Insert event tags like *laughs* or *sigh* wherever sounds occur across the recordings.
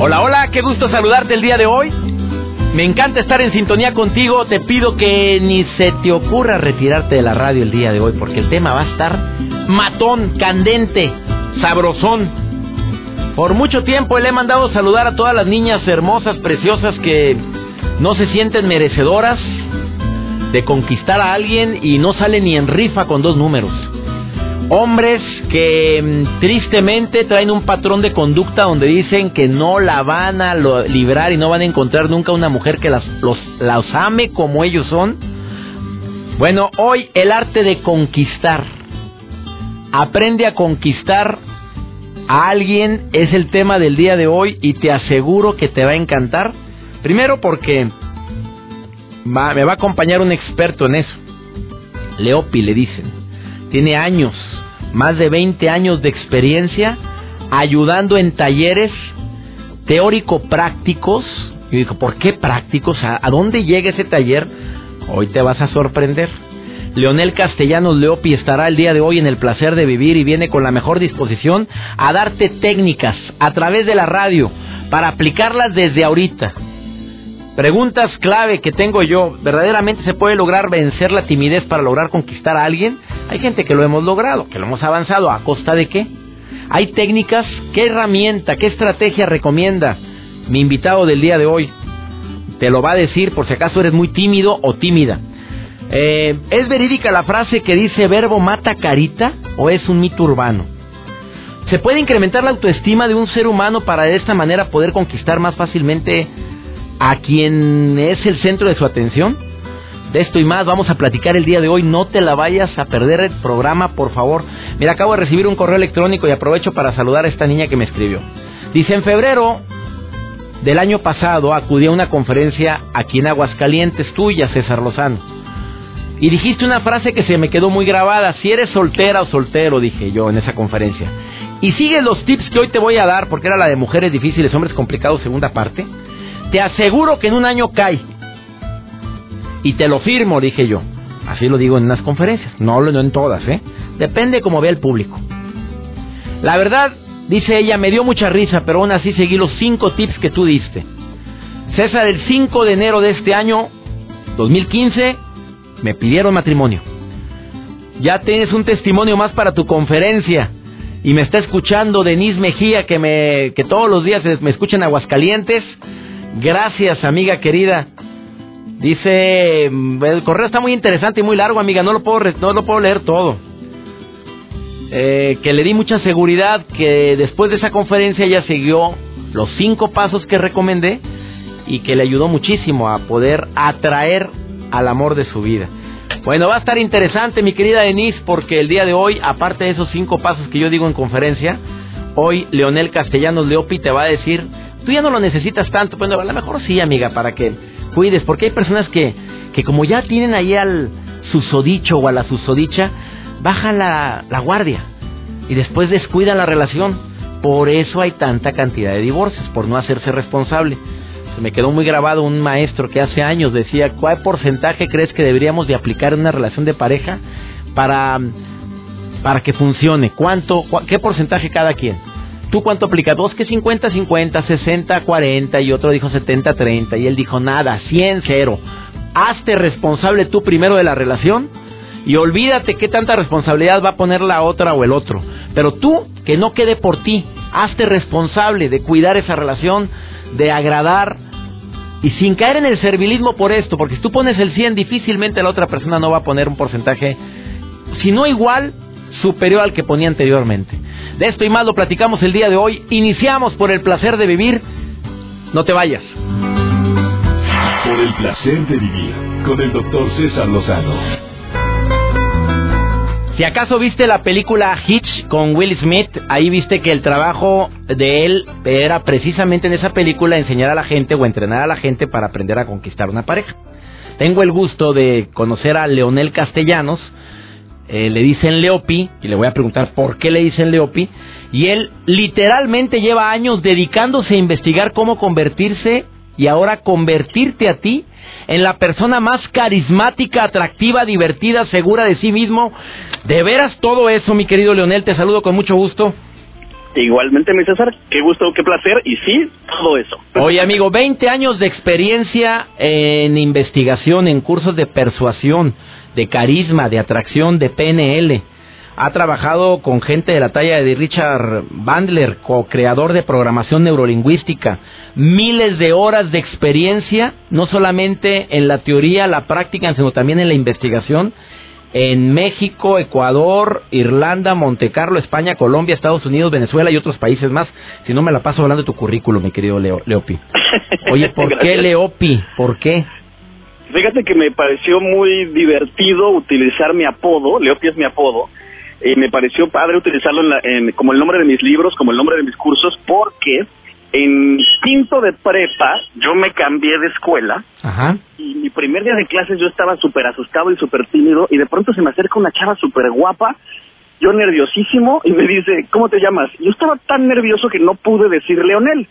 Hola, hola, qué gusto saludarte el día de hoy. Me encanta estar en sintonía contigo. Te pido que ni se te ocurra retirarte de la radio el día de hoy, porque el tema va a estar matón, candente, sabrosón. Por mucho tiempo le he mandado saludar a todas las niñas hermosas, preciosas que no se sienten merecedoras de conquistar a alguien y no salen ni en rifa con dos números. Hombres que mm, tristemente traen un patrón de conducta donde dicen que no la van a librar y no van a encontrar nunca una mujer que las, los, ame como ellos son. Bueno, hoy el arte de conquistar. Aprende a conquistar a alguien es el tema del día de hoy y te aseguro que te va a encantar. Primero porque me va a acompañar un experto en eso. Leopi le dicen. Tiene años más de 20 años de experiencia ayudando en talleres teórico-prácticos. Y dijo, ¿por qué prácticos? ¿A, dónde llega ese taller? Hoy te vas a sorprender. Leonel Castellanos Leopi estará el día de hoy en el placer de vivir y viene con la mejor disposición a darte técnicas a través de la radio para aplicarlas desde ahorita. Preguntas clave que tengo yo, ¿verdaderamente se puede lograr vencer la timidez para lograr conquistar a alguien? Hay gente que lo hemos logrado, que lo hemos avanzado, ¿a costa de qué? Hay técnicas, ¿qué herramienta, qué estrategia recomienda mi invitado del día de hoy? Te lo va a decir por si acaso eres muy tímido o tímida. Eh, ¿Es verídica la frase que dice verbo mata carita o es un mito urbano? ¿Se puede incrementar la autoestima de un ser humano para de esta manera poder conquistar más fácilmente a quien es el centro de su atención. De esto y más vamos a platicar el día de hoy. No te la vayas a perder el programa, por favor. Mira, acabo de recibir un correo electrónico y aprovecho para saludar a esta niña que me escribió. Dice, en febrero del año pasado acudí a una conferencia aquí en Aguascalientes, tuya, César Lozano. Y dijiste una frase que se me quedó muy grabada. Si eres soltera o soltero, dije yo en esa conferencia. Y sigue los tips que hoy te voy a dar, porque era la de mujeres difíciles, hombres complicados, segunda parte. Te aseguro que en un año cae. Y te lo firmo, dije yo. Así lo digo en unas conferencias, no, no en todas, ¿eh? Depende cómo vea el público. La verdad, dice ella, me dio mucha risa, pero aún así seguí los cinco tips que tú diste. César, el 5 de enero de este año, 2015, me pidieron matrimonio. Ya tienes un testimonio más para tu conferencia. Y me está escuchando Denise Mejía, que, me, que todos los días me escucha en Aguascalientes. Gracias, amiga querida. Dice, el correo está muy interesante y muy largo, amiga, no lo puedo, no lo puedo leer todo. Eh, que le di mucha seguridad, que después de esa conferencia ella siguió los cinco pasos que recomendé y que le ayudó muchísimo a poder atraer al amor de su vida. Bueno, va a estar interesante, mi querida Denise, porque el día de hoy, aparte de esos cinco pasos que yo digo en conferencia, hoy Leonel Castellanos Leopi te va a decir tú ya no lo necesitas tanto. Bueno, a lo mejor sí, amiga, para que cuides, porque hay personas que, que como ya tienen ahí al susodicho o a la susodicha, bajan la, la guardia y después descuidan la relación. Por eso hay tanta cantidad de divorcios, por no hacerse responsable. Se me quedó muy grabado un maestro que hace años decía, ¿cuál porcentaje crees que deberíamos de aplicar en una relación de pareja para, para que funcione? ¿Cuánto, qué porcentaje cada quien? ¿Tú cuánto aplicas? Dos que 50, 50, 60, 40 y otro dijo 70, 30 y él dijo nada, 100, 0. Hazte responsable tú primero de la relación y olvídate qué tanta responsabilidad va a poner la otra o el otro. Pero tú, que no quede por ti, hazte responsable de cuidar esa relación, de agradar y sin caer en el servilismo por esto, porque si tú pones el 100 difícilmente la otra persona no va a poner un porcentaje, si no igual, superior al que ponía anteriormente. De esto y más lo platicamos el día de hoy. Iniciamos por el placer de vivir. No te vayas. Por el placer de vivir con el doctor César Lozano. Si acaso viste la película Hitch con Will Smith, ahí viste que el trabajo de él era precisamente en esa película enseñar a la gente o entrenar a la gente para aprender a conquistar una pareja. Tengo el gusto de conocer a Leonel Castellanos, eh, le dicen Leopi, y le voy a preguntar por qué le dicen Leopi, y él literalmente lleva años dedicándose a investigar cómo convertirse y ahora convertirte a ti en la persona más carismática, atractiva, divertida, segura de sí mismo. De veras todo eso, mi querido Leonel, te saludo con mucho gusto. Igualmente, mi César, qué gusto, qué placer, y sí, todo eso. Oye, amigo, 20 años de experiencia en investigación, en cursos de persuasión, de carisma, de atracción, de PNL. Ha trabajado con gente de la talla de Richard Bandler, co-creador de programación neurolingüística. Miles de horas de experiencia, no solamente en la teoría, la práctica, sino también en la investigación en México, Ecuador, Irlanda, Montecarlo, España, Colombia, Estados Unidos, Venezuela y otros países más. Si no me la paso hablando de tu currículum, mi querido Leo, Leopi. *laughs* Oye, ¿por qué Leopi? ¿Por qué? Fíjate que me pareció muy divertido utilizar mi apodo, Leopi es mi apodo, y me pareció padre utilizarlo como el nombre de mis libros, como el nombre de mis cursos, porque en quinto de prepa yo me cambié de escuela y mi primer día de clases yo estaba súper asustado y súper tímido y de pronto se me acerca una chava súper guapa, yo nerviosísimo y me dice, ¿cómo te llamas? Yo estaba tan nervioso que no pude decir Leonel.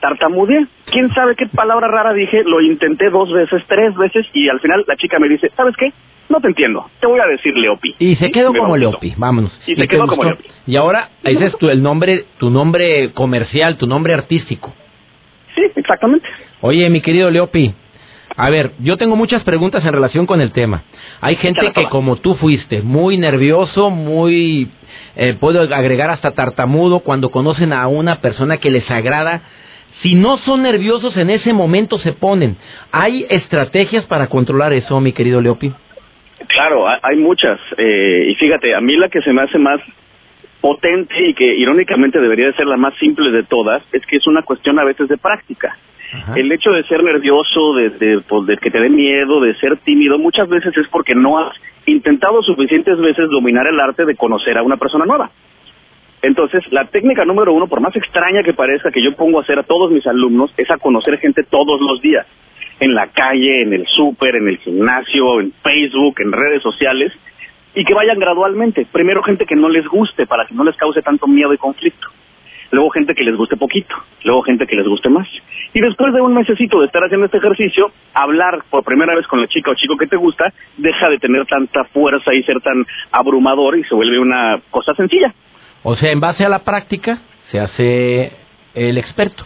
Tartamudeé. ¿Quién sabe qué palabra rara dije? Lo intenté dos veces, tres veces y al final la chica me dice, ¿sabes qué? No te entiendo. Te voy a decir Leopi. Y se quedó como Leopi, vámonos. Y, se quedó como Leopi. Y ahora ese es tu, el nombre, tu nombre comercial, tu nombre artístico. Sí, exactamente. Oye, mi querido Leopi, a ver, yo tengo muchas preguntas en relación con el tema. Hay gente que como tú fuiste, muy nervioso, muy... Eh, puedo agregar hasta tartamudo cuando conocen a una persona que les agrada. Si no son nerviosos en ese momento se ponen. ¿Hay estrategias para controlar eso, mi querido Leopi? Claro, hay muchas. Eh, y fíjate, a mí la que se me hace más potente y que irónicamente debería de ser la más simple de todas es que es una cuestión a veces de práctica. El hecho de ser nervioso, de, pues, de, que te dé miedo, de ser tímido, muchas veces es porque no has intentado suficientes veces dominar el arte de conocer a una persona nueva. Entonces, la técnica número uno, por más extraña que parezca que yo pongo a hacer a todos mis alumnos, es a conocer gente todos los días en la calle, en el súper, en el gimnasio, en Facebook, en redes sociales, y que vayan gradualmente. Primero gente que no les guste para que no les cause tanto miedo y conflicto. Luego gente que les guste poquito, luego gente que les guste más. Y después de un mesecito de estar haciendo este ejercicio, hablar por primera vez con la chica o chico que te gusta, deja de tener tanta fuerza y ser tan abrumador y se vuelve una cosa sencilla. O sea, en base a la práctica se hace el experto.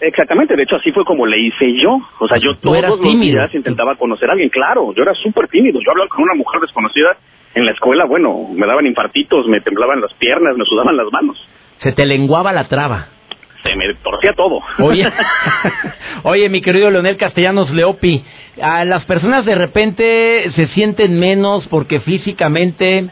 Exactamente, de hecho así fue como le hice yo. O sea, yo todos los días intentaba conocer a alguien, claro, yo era súper tímido. Yo hablaba con una mujer desconocida en la escuela, bueno, me daban infartitos, me temblaban las piernas, me sudaban las manos. Se te lenguaba la traba. Se me torcía todo. Oye, *laughs* *laughs* oye mi querido Leonel Castellanos Leopi, a las personas de repente se sienten menos porque físicamente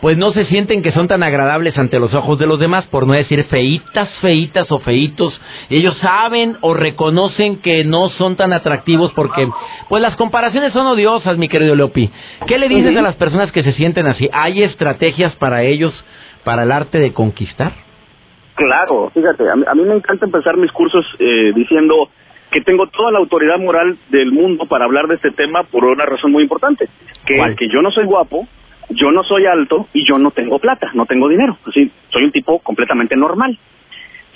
pues no se sienten que son tan agradables ante los ojos de los demás, por no decir feitas, feitas o feitos. Ellos saben o reconocen que no son tan atractivos porque, pues las comparaciones son odiosas, mi querido Leopi. ¿Qué le dices a las personas que se sienten así? ¿Hay estrategias para ellos, para el arte de conquistar? Claro, fíjate, a mí, me encanta empezar mis cursos eh, diciendo que tengo toda la autoridad moral del mundo para hablar de este tema por una razón muy importante, que, que yo no soy guapo, yo no soy alto y yo no tengo plata, no tengo dinero. Así, soy un tipo completamente normal.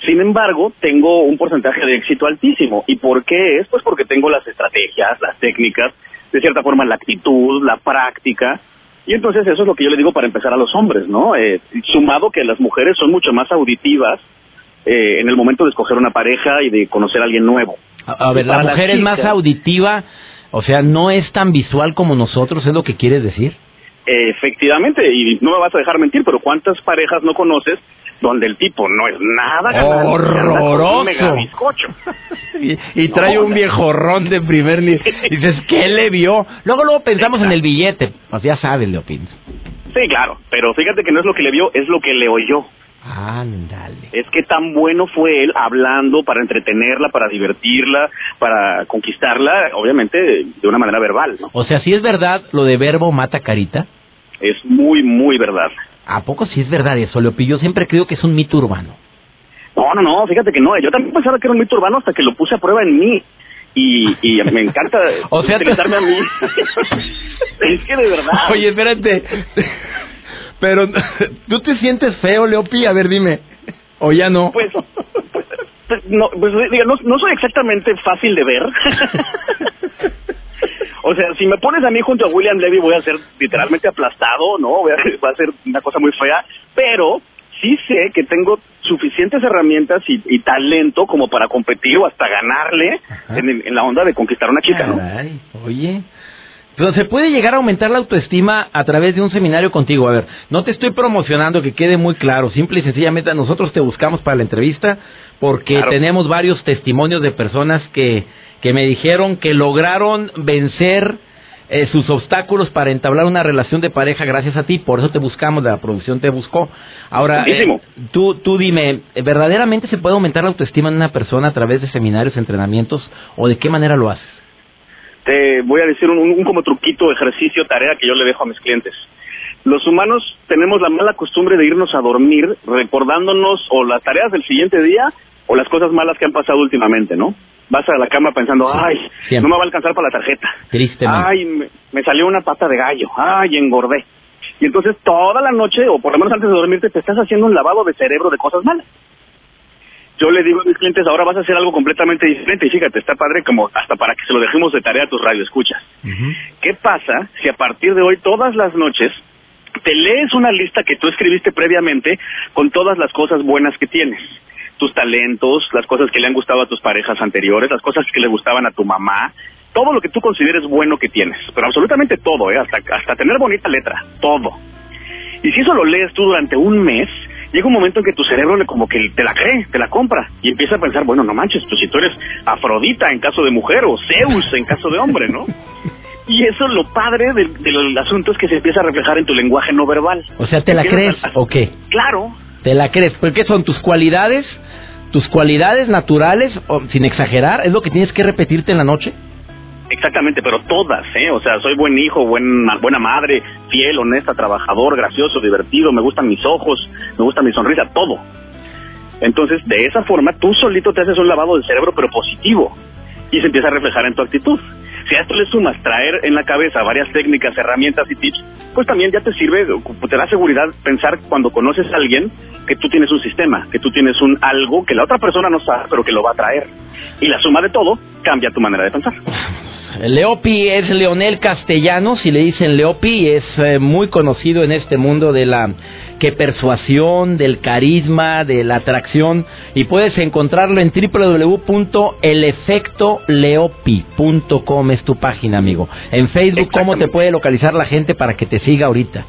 Sin embargo, tengo un porcentaje de éxito altísimo. ¿Y por qué es? Pues porque tengo las estrategias, las técnicas, de cierta forma la actitud, la práctica. Y entonces eso es lo que yo le digo para empezar a los hombres, ¿no? Eh, sumado que las mujeres son mucho más auditivas eh, en el momento de escoger una pareja y de conocer a alguien nuevo. A, ver, la mujer es más auditiva, o sea, no es tan visual como nosotros, ¿es lo que quieres decir? Efectivamente, y no me vas a dejar mentir, pero ¿cuántas parejas no conoces donde el tipo no es nada horroroso. *laughs* y, trae un viejorrón de primer nivel. *laughs* Dices ¿qué le vio? luego luego pensamos en el billete. Pues ya sabes Leopin sí claro pero fíjate que no es lo que le vio es lo que le oyó Ándale. Es que tan bueno fue él hablando para entretenerla, para divertirla, para conquistarla, obviamente de una manera verbal. ¿no? O sea, si es verdad lo de verbo mata carita. es muy, muy verdad. ¿A poco sí es verdad eso, Leopi? Yo siempre creo que es un mito urbano. No, no, no, fíjate que no. Yo también pensaba que era un mito urbano hasta que lo puse a prueba en mí. Y, y me encanta *laughs* o sea, utilizarme a mí. *laughs* es que de verdad. Oye, espérate. Pero, *laughs* ¿tú te sientes feo, Leopi? A ver, dime. ¿O ya no? Pues, pues no, pues, diga, no, no soy exactamente fácil de ver. *laughs* O sea, si me pones a mí junto a William Levy voy a ser literalmente aplastado, ¿no? Voy a, *laughs* va a ser una cosa muy fea, pero sí sé que tengo suficientes herramientas y, talento como para competir o hasta ganarle en, la onda de conquistar a una chica, ¿no? oye. Pero se puede llegar a aumentar la autoestima a través de un seminario contigo. A ver, no te estoy promocionando, que quede muy claro. Simple y sencillamente nosotros te buscamos para la entrevista porque tenemos varios testimonios de personas que que me dijeron que lograron vencer eh, sus obstáculos para entablar una relación de pareja gracias a ti, por eso te buscamos, la producción te buscó. Ahora, eh, tú, tú dime, ¿verdaderamente se puede aumentar la autoestima en una persona a través de seminarios, entrenamientos, o de qué manera lo haces? Te voy a decir un, un como truquito, ejercicio, tarea que yo le dejo a mis clientes. Los humanos tenemos la mala costumbre de irnos a dormir recordándonos o las tareas del siguiente día o las cosas malas que han pasado últimamente, ¿no? vas a la cama pensando, ay, no me va a alcanzar para la tarjeta. Tristemente. Ay, me, salió una pata de gallo. Ay, engordé. Y entonces toda la noche, o por lo menos antes de dormirte, te estás haciendo un lavado de cerebro de cosas malas. Yo le digo a mis clientes, ahora vas a hacer algo completamente diferente. Y fíjate, está padre como hasta para que se lo dejemos de tarea a tus radioescuchas. escuchas. ¿Qué pasa si a partir de hoy, todas las noches, te lees una lista que tú escribiste previamente con todas las cosas buenas que tienes? tus talentos, las cosas que le han gustado a tus parejas anteriores, las cosas que le gustaban a tu mamá, todo lo que tú consideres bueno que tienes, pero absolutamente todo, ¿eh? hasta, hasta tener bonita letra, todo. Y si eso lo lees tú durante un mes, llega un momento en que tu cerebro le como que te la cree, te la compra y empieza a pensar, bueno, no manches, pues si tú eres Afrodita en caso de mujer o Zeus en caso de hombre, ¿no? *laughs* Y eso lo padre del, del asunto es que se empieza a reflejar en tu lenguaje no verbal. O sea, ¿te la crees o qué? Claro. ¿Te la crees? ¿Por qué son tus cualidades tus cualidades naturales, sin exagerar, es lo que tienes que repetirte en la noche. Exactamente, pero todas, ¿eh? O sea, soy buen hijo, buena, buena madre, fiel, honesta, trabajador, gracioso, divertido, me gustan mis ojos, me gusta mi sonrisa, todo. Entonces, de esa forma, tú solito te haces un lavado del cerebro, pero positivo, y se empieza a reflejar en tu actitud. Si a esto le sumas traer en la cabeza varias técnicas, herramientas y tips, pues también ya te sirve, te da seguridad pensar cuando conoces a alguien que tú tienes un sistema, que tú tienes un algo que la otra persona no sabe, pero que lo va a traer. Y la suma de todo cambia tu manera de pensar. Leopi es Leonel Castellanos, si le dicen Leopi, es eh, muy conocido en este mundo de la que persuasión, del carisma, de la atracción y puedes encontrarlo en www.elefectoleopi.com es tu página, amigo. En Facebook, ¿cómo te puede localizar la gente para que te siga ahorita?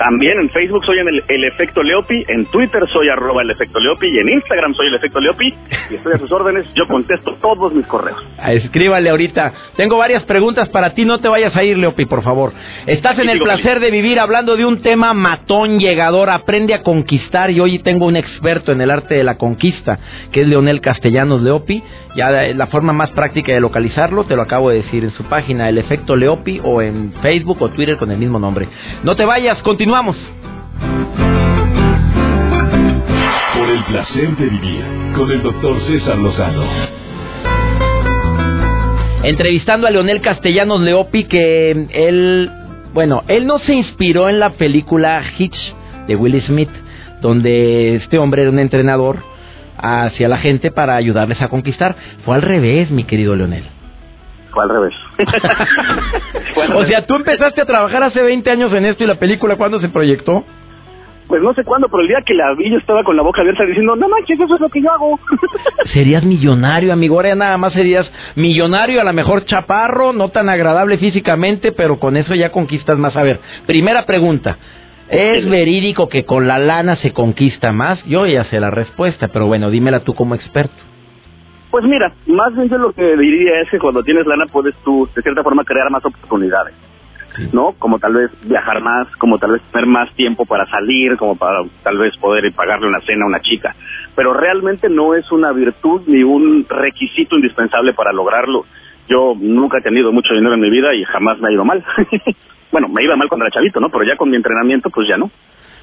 También en Facebook soy en el, Efecto Leopi, en Twitter soy arroba el Efecto Leopi y en Instagram soy el Efecto Leopi y estoy a sus órdenes, yo contesto todos mis correos. Escríbale ahorita. Tengo varias preguntas para ti, no te vayas a ir Leopi, por favor. Estás en el placer de vivir hablando de un tema matón, llegador, aprende a conquistar y hoy tengo un experto en el arte de la conquista, que es Leonel Castellanos Leopi. Ya la forma más práctica de localizarlo, te lo acabo de decir en su página, el Efecto Leopi o en Facebook o Twitter con el mismo nombre. No te vayas, continúa Continuamos. Por el placer de vivir con el doctor César Lozano. Entrevistando a Leonel Castellanos Leopi, que él, bueno, él no se inspiró en la película Hitch de Will Smith, donde este hombre era un entrenador hacia la gente para ayudarles a conquistar. Fue al revés, mi querido Leonel. Fue al revés. *laughs* o sea, tú empezaste a trabajar hace 20 años en esto y la película, ¿cuándo se proyectó? Pues no sé cuándo, pero el día que la vi yo estaba con la boca abierta diciendo, no manches, eso es lo que yo hago. *laughs* serías millonario, amigo. Ahora nada más serías millonario, a lo mejor chaparro, no tan agradable físicamente, pero con eso ya conquistas más. A ver, primera pregunta. ¿Es verídico que con la lana se conquista más? Yo ya sé la respuesta, pero bueno, dímela tú como experto. Pues mira, más bien yo lo que diría es que cuando tienes lana puedes tú, de cierta forma, crear más oportunidades. ¿no? Como tal vez viajar más, como tal vez tener más tiempo para salir, como para tal vez poder pagarle una cena a una chica. Pero realmente no es una virtud ni un requisito indispensable para lograrlo. Yo nunca he tenido mucho dinero en mi vida y jamás me ha ido mal. *laughs* bueno, me iba mal cuando era chavito, ¿no? Pero ya con mi entrenamiento, pues ya no.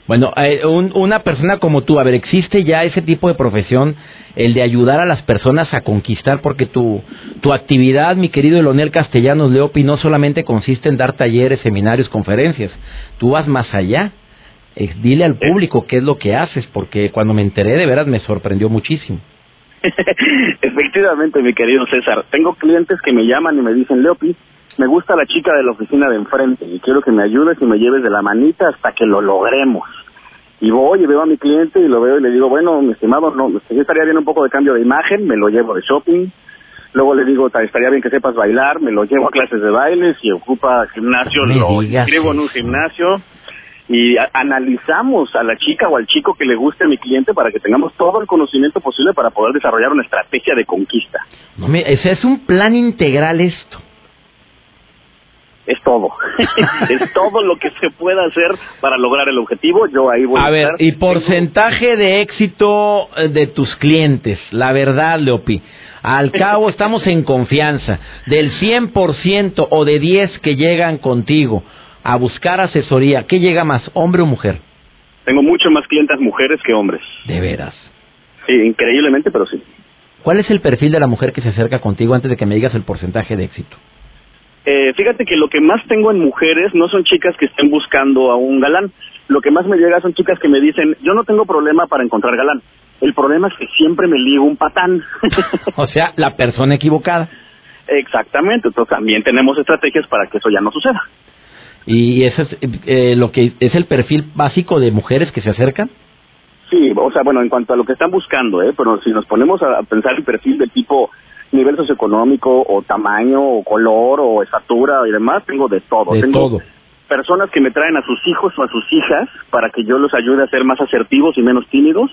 Bueno, eh, una persona como tú, a ver, ¿existe ya ese tipo de profesión, el de ayudar a las personas a conquistar? Porque tu, tu actividad, mi querido Elonel Castellanos Leopi, no solamente consiste en dar talleres, seminarios, conferencias, tú vas más allá. Eh, dile al público qué es lo que haces, porque cuando me enteré de veras me sorprendió muchísimo. *laughs* Efectivamente, mi querido César, tengo clientes que me llaman y me dicen, Leopi, me gusta la chica de la oficina de enfrente y quiero que me ayudes y me lleves de la manita hasta que lo logremos. Y voy y veo a mi cliente y lo veo y le digo, bueno, mi estimado, no, yo estaría bien un poco de cambio de imagen, me lo llevo de shopping. Luego le digo, estaría bien que sepas bailar, me lo llevo a clases de baile, si ocupa gimnasio, lo inscribo en un gimnasio y analizamos a la chica o al chico que le guste a mi cliente para que tengamos todo el conocimiento posible para poder desarrollar una estrategia de conquista. No, ese es un plan integral esto es todo. *laughs* es todo lo que se pueda hacer para lograr el objetivo. Yo ahí voy a, a ver, y porcentaje de éxito eh, de tus clientes, la verdad, Leopi. Al cabo *laughs* estamos en confianza. Del 100% o de 10 que llegan contigo a buscar asesoría, ¿qué llega más, hombre o mujer? Tengo mucho más clientes mujeres que hombres. ¿De veras? Sí, increíblemente, pero sí. ¿Cuál es el perfil de la mujer que se acerca contigo antes de que me digas el porcentaje de éxito? Eh, fíjate que lo que más tengo en mujeres no son chicas que estén buscando a un galán. Lo que más me llega son chicas que me dicen, yo no tengo problema para encontrar galán. El problema es que siempre me ligo un patán. *laughs* o sea, la persona equivocada. Exactamente. Entonces también tenemos estrategias para que eso ya no suceda. ¿Y eso es eh, lo que es el perfil básico de mujeres que se acercan? Sí, o sea, bueno, en cuanto a lo que están buscando, ¿eh? Pero si nos ponemos a pensar el perfil del tipo nivel socioeconómico o tamaño o color o estatura y demás, tengo de todo. De tengo todo. personas que me traen a sus hijos o a sus hijas para que yo los ayude a ser más asertivos y menos tímidos,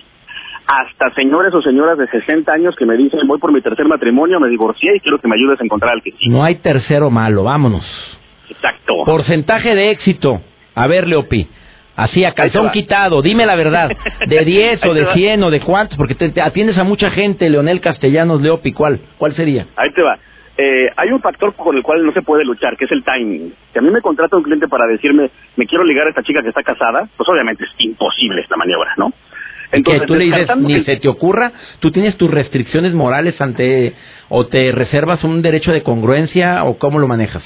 hasta señores o señoras de 60 años que me dicen, voy por mi tercer matrimonio, me divorcié y quiero que me ayudes a encontrar al que No hay tercero malo, vámonos. Exacto. Porcentaje de éxito. A ver, Leopi. Así, a calzón quitado, dime la verdad. ¿De *laughs* 10 o de 100 o de cuántos? Porque te, atiendes a mucha gente, Leonel Castellanos, Leopi, ¿cuál? ¿Cuál sería? Ahí te va. Eh, hay un factor con el cual no se puede luchar, que es el timing. Si a mí me contrata un cliente para decirme, me quiero ligar a esta chica que está casada, pues obviamente es imposible esta maniobra, ¿no? Entonces, que tú le dices, ni se te ocurra, tú tienes tus restricciones morales ante, o te reservas un derecho de congruencia, o cómo lo manejas.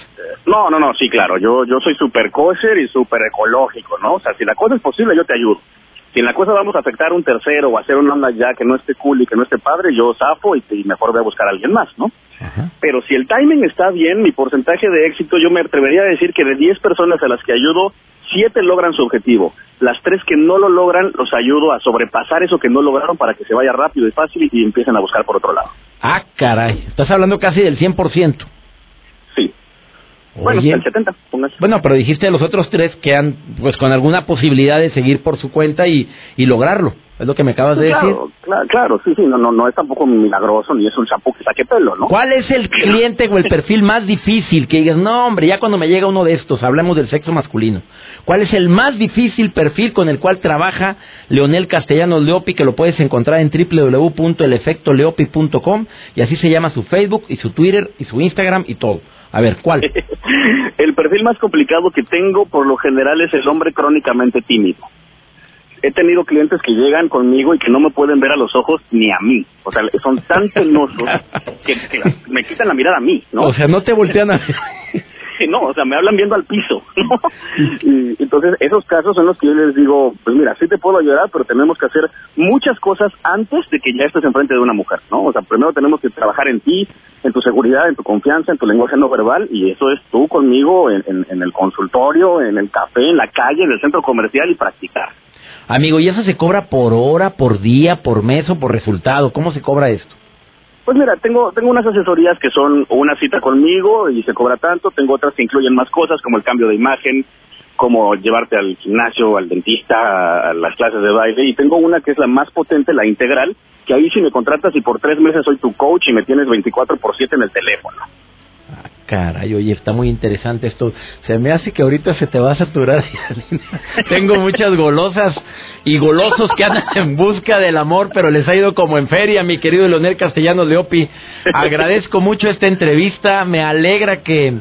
No, no, no, sí, claro. Yo, yo soy súper kosher y súper ecológico, ¿no? O sea, si la cosa es posible, yo te ayudo. Si en la cosa vamos a afectar a un tercero o hacer una onda ya que no esté cool y que no esté padre, yo zafo y, mejor voy a buscar a alguien más, ¿no? Pero si el timing está bien, mi porcentaje de éxito, yo me atrevería a decir que de 10 personas a las que ayudo, 7 logran su objetivo. Las 3 que no lo logran, los ayudo a sobrepasar eso que no lograron para que se vaya rápido y fácil y empiecen a buscar por otro lado. Ah, caray. Estás hablando casi del 100%. Bueno, el 70, Bueno, pero dijiste los otros tres que han, pues con alguna posibilidad de seguir por su cuenta y, y lograrlo. Es lo que me acabas de decir. Claro, claro, sí, sí, no, no, no es tampoco milagroso ni es un champú que saque pelo, ¿no? ¿Cuál es el cliente o el *laughs* perfil más difícil que digas, no, hombre, ya cuando me llega uno de estos, hablamos del sexo masculino? ¿Cuál es el más difícil perfil con el cual trabaja Leonel Castellanos Leopi, que lo puedes encontrar en www.elefectoleopi.com y así se llama su Facebook y su Twitter y su Instagram y todo? A ver, ¿cuál? *laughs* el perfil más complicado que tengo por lo general es el hombre crónicamente tímido. He tenido clientes que llegan conmigo y que no me pueden ver a los ojos ni a mí. O sea, son tan penosos *laughs* que, me quitan la mirada a mí, ¿no? O sea, no te voltean a... *laughs* no, o sea, me hablan viendo al piso, *laughs* ¿no? Y entonces esos casos son los que yo les digo, pues mira, sí te puedo ayudar, pero tenemos que hacer muchas cosas antes de que ya estés enfrente de una mujer, ¿no? O sea, primero tenemos que trabajar en ti, en tu seguridad, en tu confianza, en tu lenguaje no verbal, y eso es tú conmigo en, en el consultorio, en el café, en la calle, en el centro comercial y practicar. Amigo, ¿y eso se cobra por hora, por día, por mes o por resultado? ¿Cómo se cobra esto? Pues mira, tengo, tengo unas asesorías que son una cita conmigo y se cobra tanto, tengo otras que incluyen más cosas como el cambio de imagen, como llevarte al gimnasio, al dentista, a las clases de baile, y tengo una que es la más potente, la integral, que ahí si me contratas y por tres meses soy tu coach y me tienes 24 por 7 en el teléfono. Ah, caray, oye, está muy interesante esto. Se me hace que ahorita se te va a saturar. *laughs* Tengo muchas golosas y golosos que andan en busca del amor, pero les ha ido como en feria, mi querido Leonel Castellanos Leopi. Agradezco mucho esta entrevista, me alegra que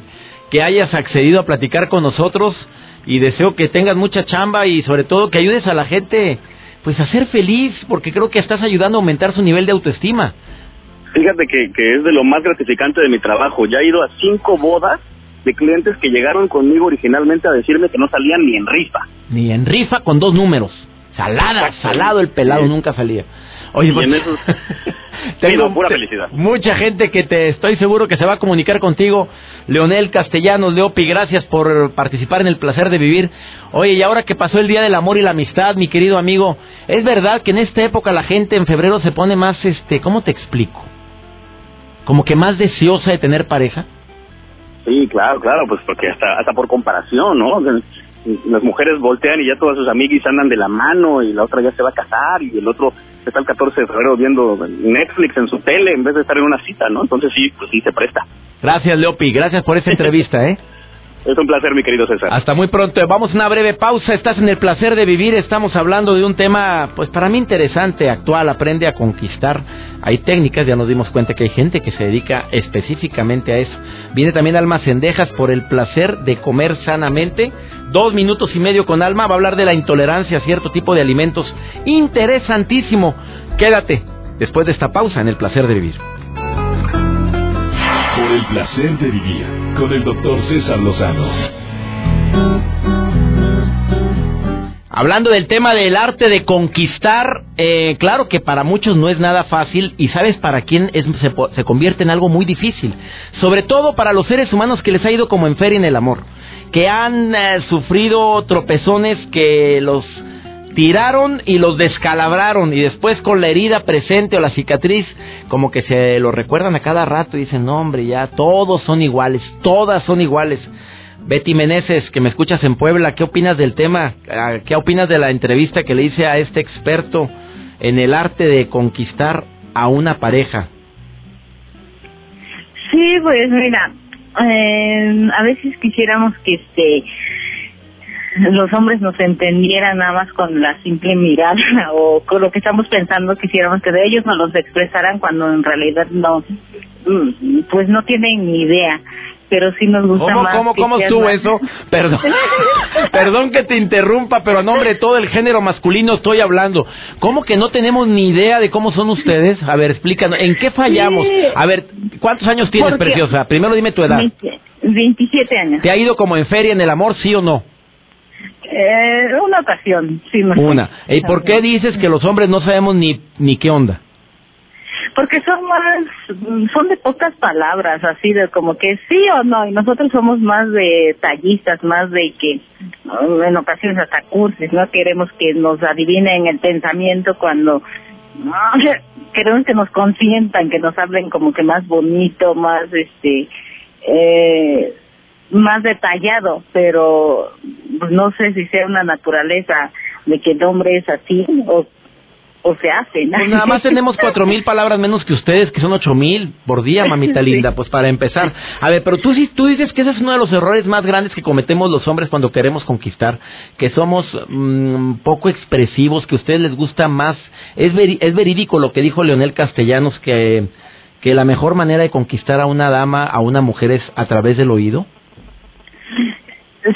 que hayas accedido a platicar con nosotros y deseo que tengas mucha chamba y sobre todo que ayudes a la gente pues a ser feliz porque creo que estás ayudando a aumentar su nivel de autoestima. Fíjate que, que es de lo más gratificante de mi trabajo. Ya he ido a cinco bodas de clientes que llegaron conmigo originalmente a decirme que no salían ni en rifa. Ni en rifa con dos números. Salada, salado el pelado, nunca salía. Oye, pues, *laughs* tengo pura felicidad. mucha gente que te estoy seguro que se va a comunicar contigo. Leonel Castellanos, Leopi, gracias por participar en el placer de vivir. Oye, y ahora que pasó el Día del Amor y la Amistad, mi querido amigo, ¿es verdad que en esta época la gente en febrero se pone más, este, ¿cómo te explico? Como que más deseosa de tener pareja. Sí, claro, claro, pues porque hasta, hasta por comparación, ¿no? las mujeres voltean y ya todas sus amigas andan de la mano y la otra ya se va a casar y el otro está el 14 de febrero viendo Netflix en su tele en vez de estar en una cita, ¿no? Entonces sí, pues sí se presta. Gracias, Leopi. Gracias por esa entrevista, ¿eh? *laughs* Es un placer, mi querido César. Hasta muy pronto. Vamos a una breve pausa. Estás en el placer de vivir. Estamos hablando de un tema, pues para mí interesante, actual. Aprende a conquistar. Hay técnicas, ya nos dimos cuenta que hay gente que se dedica específicamente a eso. Viene también Alma Cendejas por el placer de comer sanamente. Dos minutos y medio con Alma. Va a hablar de la intolerancia a cierto tipo de alimentos. Interesantísimo. Quédate después de esta pausa en el placer de vivir. El placer de vivir con el doctor César Lozano. Hablando del tema del arte de conquistar, eh, claro que para muchos no es nada fácil y sabes para quién se, convierte en algo muy difícil. Sobre todo para los seres humanos que les ha ido como en feria en el amor, que han eh, sufrido tropezones que los tiraron y los descalabraron y después con la herida presente o la cicatriz como que se lo recuerdan a cada rato y dicen, no hombre, ya todos son iguales, todas son iguales. Betty Meneses, que me escuchas en Puebla, ¿qué opinas del tema? Ah, ¿Qué opinas de la entrevista que le hice a este experto en el arte de conquistar a una pareja? Sí, pues mira, eh, a veces quisiéramos que este los hombres nos entendieran nada más con la simple mirada *laughs* o con lo que estamos pensando quisiéramos que de ellos nos los expresaran cuando en realidad no mm, pues no tienen ni idea pero sí nos gusta ¿Cómo, más ¿Cómo, cómo estuvo eso? Perdón, *laughs* perdón que te interrumpa, pero a nombre de todo el género masculino estoy hablando. ¿Cómo que no tenemos ni idea de cómo son ustedes? A ver, explícanos, ¿en qué fallamos? A ver, ¿cuántos años tienes, preciosa? Primero dime tu edad. 27 años. ¿Te ha ido como en feria en el amor, sí o no? Eh, una ocasión, sí. Una. ¿Y por qué dices que los hombres no sabemos ni, ni qué onda? Porque son más, son de pocas palabras, así de como que sí o no, y nosotros somos más de tallistas, más de que en ocasiones hasta cursis, no queremos que nos adivinen el pensamiento cuando queremos que nos consientan, que nos hablen como que más bonito, más este, eh, más detallado, pero no sé si sea una naturaleza de que el hombre es así o, o se hace. Pues nada más *laughs* tenemos cuatro mil palabras menos que ustedes, que son ocho mil por día, *laughs* mamita linda, pues para empezar. A ver, pero tú, tú dices que ese es uno de los errores más grandes que cometemos los hombres cuando queremos conquistar, que somos mm, poco expresivos, que a ustedes les gusta más. Es, es verídico lo que dijo Leonel Castellanos, que, que la mejor manera de conquistar a una dama, a una mujer, es a través del oído.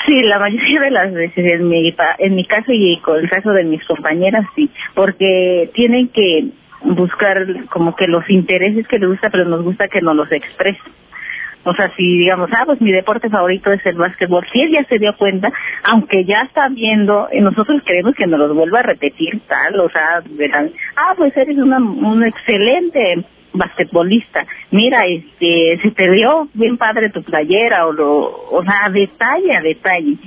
Sí, la mayoría de las veces, en mi, en mi caso y con el caso de mis compañeras, sí, porque tienen que buscar como que los intereses que les gusta, pero nos gusta que nos los expresen. O sea, si digamos, ah, pues mi deporte favorito es el básquetbol, si él ya se dio cuenta, aunque ya está viendo, nosotros queremos que nos los vuelva a repetir tal, o sea, ah, pues eres una, un excelente basquetbolista, mira, este, se te dio bien padre tu playera o lo, o sea, detalle a detalle.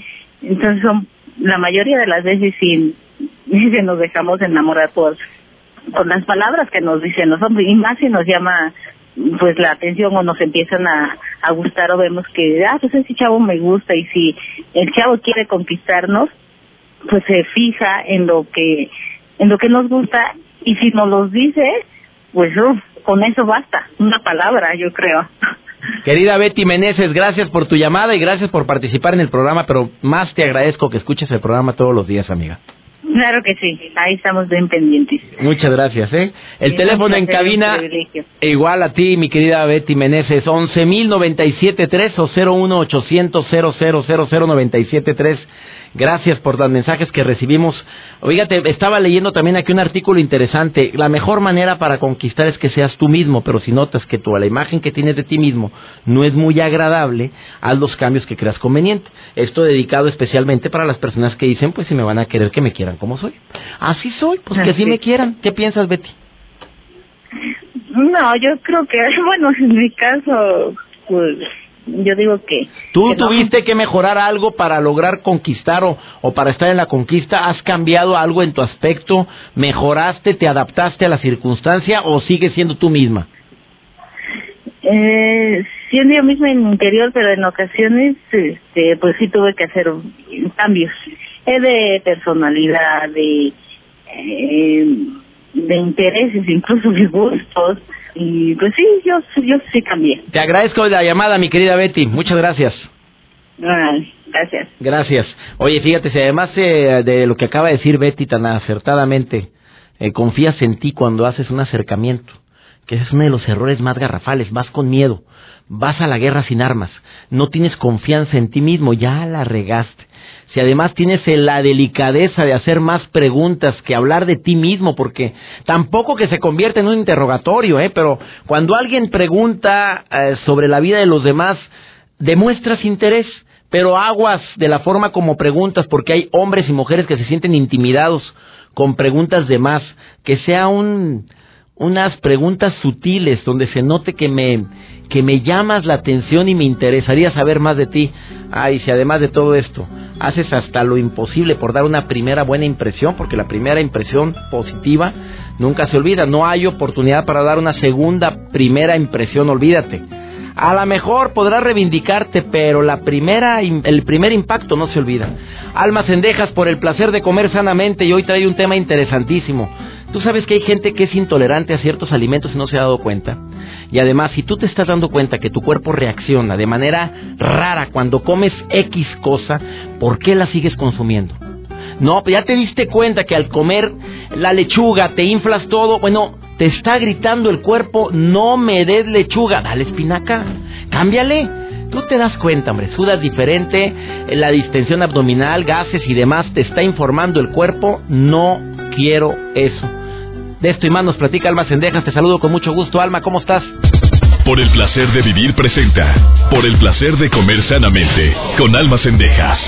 Entonces son, la mayoría de las veces sí, *laughs* nos dejamos enamorar por, por las palabras que nos dicen los y más si nos llama pues la atención o nos empiezan a, a gustar o vemos que, ah, pues ese chavo me gusta y si el chavo quiere conquistarnos, pues se fija en lo que, en lo que nos gusta y si nos los dice, pues con eso basta, una palabra, yo creo. Querida Betty Meneses, gracias por tu llamada y gracias por participar en el programa, pero más te agradezco que escuches el programa todos los días, amiga. Claro que sí, ahí estamos bien pendientes. Muchas gracias, ¿eh? El teléfono en cabina, igual a ti, mi querida Betty Meneses, 11.097.3 o 01800 0000973 Gracias por los mensajes que recibimos. Oígate, estaba leyendo también aquí un artículo interesante. La mejor manera para conquistar es que seas tú mismo, pero si notas que tú, la imagen que tienes de ti mismo no es muy agradable, haz los cambios que creas conveniente. Esto dedicado especialmente para las personas que dicen, pues si me van a querer que me quieran como soy. Así soy, pues que así me quieran. ¿Qué piensas, Betty? No, yo creo que, *laughs* bueno, en mi caso, pues yo digo que... ¿Tú tuviste que mejorar algo para lograr conquistar o, o, para estar en la conquista? ¿Has cambiado algo en tu aspecto? ¿Mejoraste, te adaptaste a la circunstancia o sigues siendo tú misma? Eh, siendo yo misma en mi interior, pero en ocasiones, este, pues sí tuve que hacer cambios eh, de personalidad, de, eh, de intereses, incluso de gustos. Y pues sí, yo, yo sí cambié. Te agradezco la llamada, mi querida Betty. Muchas gracias. gracias. Gracias. Oye, fíjate, si además eh, de lo que acaba de decir Betty tan acertadamente, eh, confías en ti cuando haces un acercamiento, que ese es uno de los errores más garrafales, vas con miedo, vas a la guerra sin armas, no tienes confianza en ti mismo, ya la regaste si además tienes la delicadeza de hacer más preguntas que hablar de ti mismo, porque tampoco que se convierta en un interrogatorio, ¿eh? pero cuando alguien pregunta eh, sobre la vida de los demás, demuestras interés, pero aguas de la forma como preguntas, porque hay hombres y mujeres que se sienten intimidados con preguntas de más, que sea un, unas preguntas sutiles donde se note que me que me llamas la atención y me interesaría saber más de ti. Ay, si además de todo esto haces hasta lo imposible por dar una primera buena impresión, porque la primera impresión positiva nunca se olvida. No hay oportunidad para dar una segunda primera impresión, olvídate. A lo mejor podrás reivindicarte, pero la primera, el primer impacto no se olvida. Almas endejas por el placer de comer sanamente y hoy trae un tema interesantísimo. Tú sabes que hay gente que es intolerante a ciertos alimentos y no se ha dado cuenta. Y además, si tú te estás dando cuenta que tu cuerpo reacciona de manera rara cuando comes X cosa, ¿por qué la sigues consumiendo? No, ya te diste cuenta que al comer la lechuga te inflas todo. Bueno, te está gritando el cuerpo, no me des lechuga, dale espinaca, cámbiale. Tú te das cuenta, hombre, sudas diferente, la distensión abdominal, gases y demás, te está informando el cuerpo, no quiero eso. De esto y más nos platica Alma Sendejas. Te saludo con mucho gusto. Alma, ¿cómo estás? Por el placer de vivir presenta. Por el placer de comer sanamente. Con Alma Sendejas.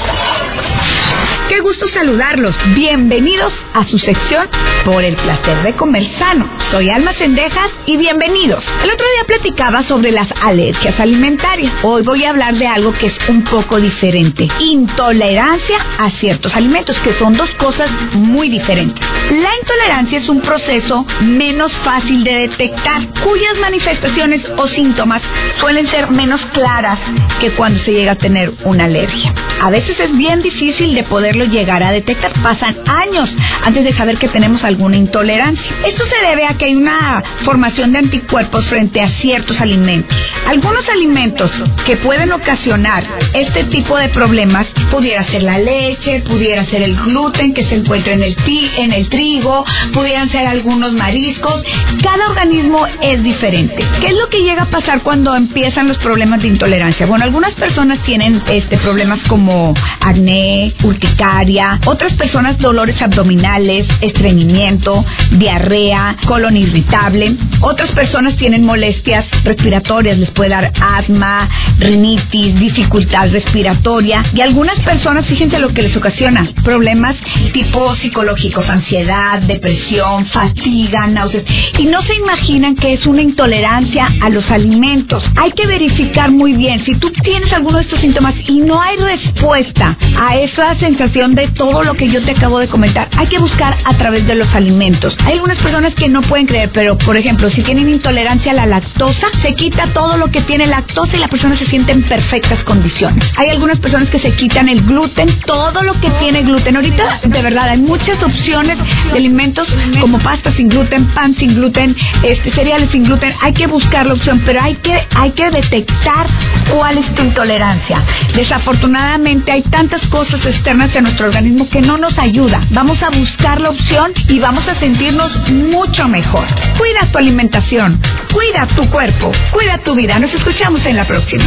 Gusto saludarlos. Bienvenidos a su sección Por el placer de comer sano. Soy Alma Sendejas y bienvenidos. El otro día platicaba sobre las alergias alimentarias. Hoy voy a hablar de algo que es un poco diferente. Intolerancia a ciertos alimentos, que son dos cosas muy diferentes. La intolerancia es un proceso menos fácil de detectar, cuyas manifestaciones o síntomas suelen ser menos claras que cuando se llega a tener una alergia. A veces es bien difícil de poderlo llegar a detectar. Pasan años antes de saber que tenemos alguna intolerancia. Esto se debe a que hay una formación de anticuerpos frente a ciertos alimentos. Algunos alimentos que pueden ocasionar este tipo de problemas pudiera ser la leche, pudiera ser el gluten que se encuentra en el, en el trigo, pudieran ser algunos mariscos. Cada organismo es diferente. ¿Qué es lo que llega a pasar cuando empiezan los problemas de intolerancia? Bueno, algunas personas tienen este problemas como acné, urticaria, otras personas dolores abdominales, estreñimiento, diarrea, colon irritable, otras personas tienen molestias respiratorias, les puede dar asma, rinitis, dificultad respiratoria. Y algunas personas, fíjense lo que les ocasiona, problemas tipo psicológicos, ansiedad, depresión, fatiga, náuseas. Y no se imaginan que es una intolerancia a los alimentos. Hay que verificar muy bien si tú tienes alguno de estos síntomas y no hay respuesta a esa sensación de todo lo que yo te acabo de comentar, hay que buscar a través de los alimentos. Hay algunas personas que no pueden creer, pero por ejemplo, si tienen intolerancia a la lactosa, se quita todo lo que tiene lactosa y la persona se siente en perfectas condiciones. Hay algunas personas que se quitan el gluten, todo lo que tiene gluten. Ahorita, de verdad, hay muchas opciones de alimentos como pasta sin gluten, pan sin gluten, este, cereales sin gluten. Hay que buscar la opción, pero hay que, hay que detectar cuál es tu intolerancia. Desafortunadamente hay tantas cosas externas en nuestro organismo que no nos ayuda. Vamos a buscar la opción y vamos a sentirnos mucho mejor. Cuida tu alimentación, cuida tu cuerpo, cuida tu vida. Nos escuchamos en la próxima.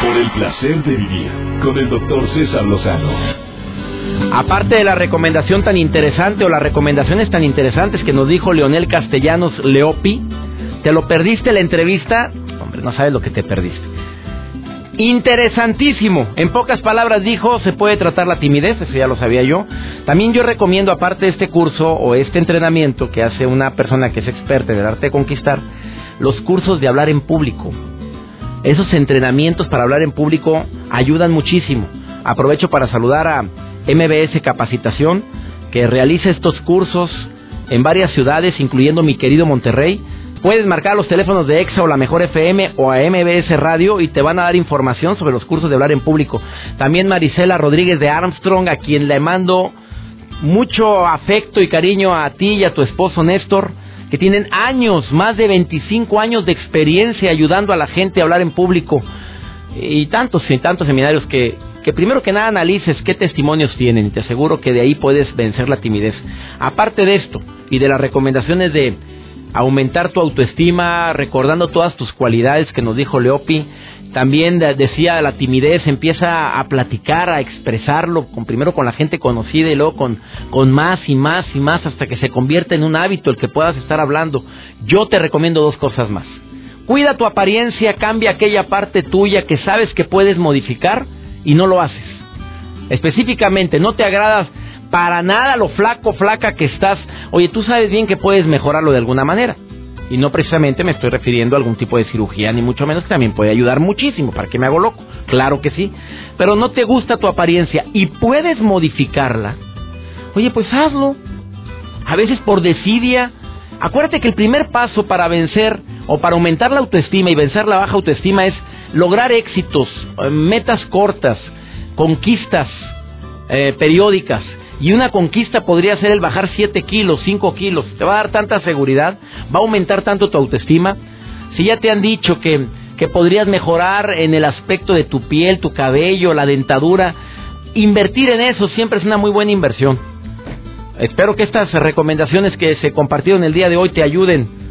Por el placer de vivir con el doctor César Lozano. Aparte de la recomendación tan interesante o las recomendaciones tan interesantes que nos dijo Leonel Castellanos Leopi, ¿te lo perdiste la entrevista? Hombre, no sabes lo que te perdiste. Interesantísimo. En pocas palabras dijo, se puede tratar la timidez, eso ya lo sabía yo. También yo recomiendo, aparte de este curso o este entrenamiento que hace una persona que es experta en el arte de conquistar, los cursos de hablar en público. Esos entrenamientos para hablar en público ayudan muchísimo. Aprovecho para saludar a MBS Capacitación, que realiza estos cursos en varias ciudades, incluyendo mi querido Monterrey. Puedes marcar los teléfonos de EXA o la Mejor FM o a MBS Radio y te van a dar información sobre los cursos de hablar en público. También Marisela Rodríguez de Armstrong, a quien le mando mucho afecto y cariño a ti y a tu esposo Néstor, que tienen años, más de 25 años de experiencia ayudando a la gente a hablar en público. Y tantos y tantos seminarios que que primero que nada analices qué testimonios tienen y te aseguro que de ahí puedes vencer la timidez. Aparte de esto y de las recomendaciones de aumentar tu autoestima, recordando todas tus cualidades que nos dijo Leopi, también decía la timidez, empieza a platicar, a expresarlo, con, primero con la gente conocida y luego con, con más y más y más hasta que se convierta en un hábito el que puedas estar hablando. Yo te recomiendo dos cosas más. Cuida tu apariencia, cambia aquella parte tuya que sabes que puedes modificar y no lo haces. Específicamente, no te agradas para nada lo flaco, flaca que estás. Oye, tú sabes bien que puedes mejorarlo de alguna manera. Y no precisamente me estoy refiriendo a algún tipo de cirugía, ni mucho menos que también puede ayudar muchísimo. ¿Para que me hago loco? Claro que sí. Pero no te gusta tu apariencia y puedes modificarla. Oye, pues hazlo. A veces por desidia. Acuérdate que el primer paso para vencer o para aumentar la autoestima y vencer la baja autoestima es lograr éxitos, eh, metas cortas, conquistas eh, periódicas. Y una conquista podría ser el bajar 7 kilos, 5 kilos. Te va a dar tanta seguridad, va a aumentar tanto tu autoestima. Si ya te han dicho que, que podrías mejorar en el aspecto de tu piel, tu cabello, la dentadura, invertir en eso siempre es una muy buena inversión. Espero que estas recomendaciones que se compartieron el día de hoy te ayuden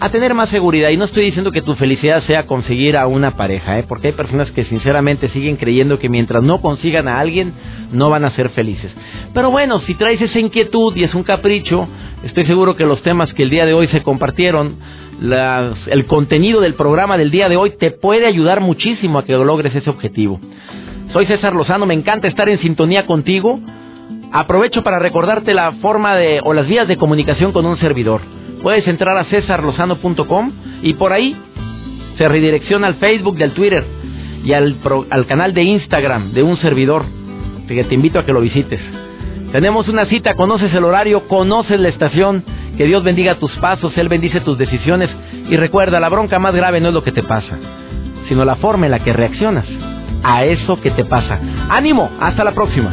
a tener más seguridad. Y no estoy diciendo que tu felicidad sea conseguir a una pareja, ¿eh? porque hay personas que sinceramente siguen creyendo que mientras no consigan a alguien, no van a ser felices. Pero bueno, si traes esa inquietud y es un capricho, estoy seguro que los temas que el día de hoy se compartieron, el contenido del programa del día de hoy te puede ayudar muchísimo a que logres ese objetivo. Soy César Lozano, me encanta estar en sintonía contigo. Aprovecho para recordarte la forma de o las vías de comunicación con un servidor puedes entrar a cesarlozano.com y por ahí se redirecciona al Facebook y al Twitter y al, al canal de Instagram de un servidor. Que te invito a que lo visites. Tenemos una cita, conoces el horario, conoces la estación. Que Dios bendiga tus pasos, Él bendice tus decisiones. Y recuerda, la bronca más grave no es lo que te pasa, sino la forma en la que reaccionas a eso que te pasa. Ánimo, hasta la próxima.